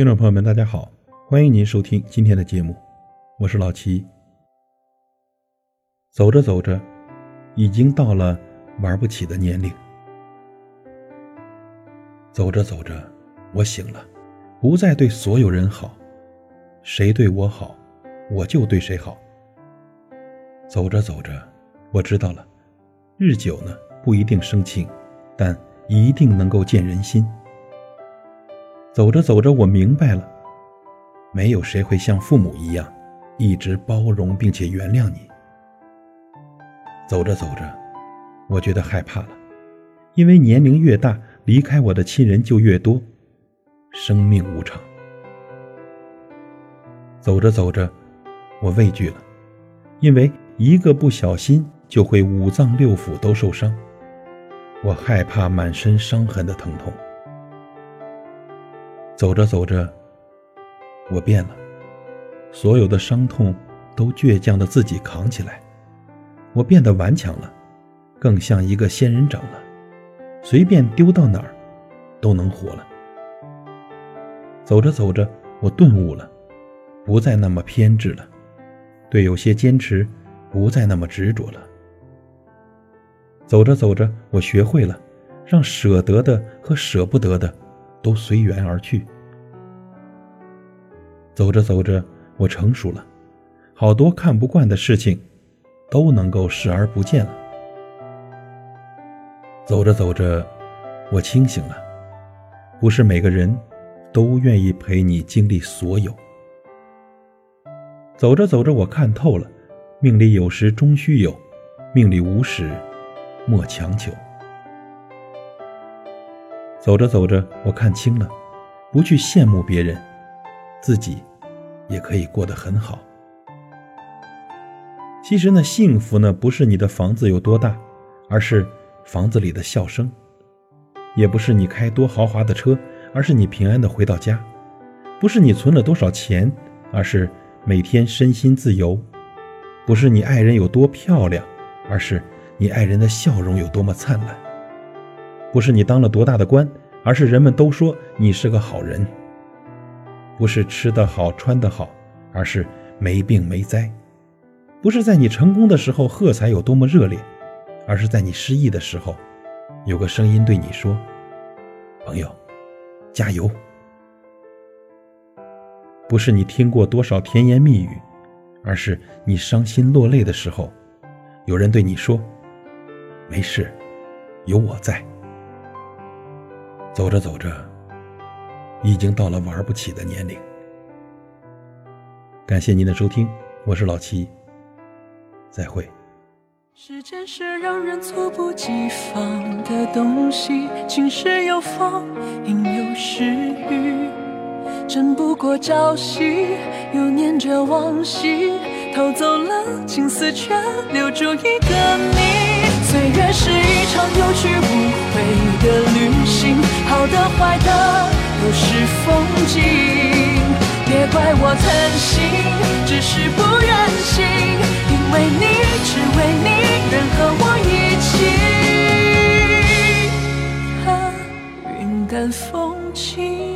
听众朋友们，大家好，欢迎您收听今天的节目，我是老齐。走着走着，已经到了玩不起的年龄。走着走着，我醒了，不再对所有人好，谁对我好，我就对谁好。走着走着，我知道了，日久呢不一定生情，但一定能够见人心。走着走着，我明白了，没有谁会像父母一样，一直包容并且原谅你。走着走着，我觉得害怕了，因为年龄越大，离开我的亲人就越多。生命无常。走着走着，我畏惧了，因为一个不小心就会五脏六腑都受伤。我害怕满身伤痕的疼痛。走着走着，我变了，所有的伤痛都倔强的自己扛起来，我变得顽强了，更像一个仙人掌了，随便丢到哪儿都能活了。走着走着，我顿悟了，不再那么偏执了，对有些坚持不再那么执着了。走着走着，我学会了让舍得的和舍不得的。都随缘而去。走着走着，我成熟了，好多看不惯的事情都能够视而不见了。走着走着，我清醒了，不是每个人都愿意陪你经历所有。走着走着，我看透了，命里有时终须有，命里无时莫强求。走着走着，我看清了，不去羡慕别人，自己也可以过得很好。其实呢，幸福呢，不是你的房子有多大，而是房子里的笑声；也不是你开多豪华的车，而是你平安的回到家；不是你存了多少钱，而是每天身心自由；不是你爱人有多漂亮，而是你爱人的笑容有多么灿烂。不是你当了多大的官，而是人们都说你是个好人。不是吃得好穿得好，而是没病没灾。不是在你成功的时候喝彩有多么热烈，而是在你失意的时候，有个声音对你说：“朋友，加油。”不是你听过多少甜言蜜语，而是你伤心落泪的时候，有人对你说：“没事，有我在。”走着走着，已经到了玩不起的年龄。感谢您的收听，我是老齐，再会。时间是让人猝不及防的东西，晴时有风，阴有时雨，争不过朝夕，又念着往昔，偷走了青丝，却留住一个你。岁月是一场有去无回。好的坏的都是风景，别怪我贪心，只是不忍心，因为你，只为你，愿和我一起，看云淡风轻。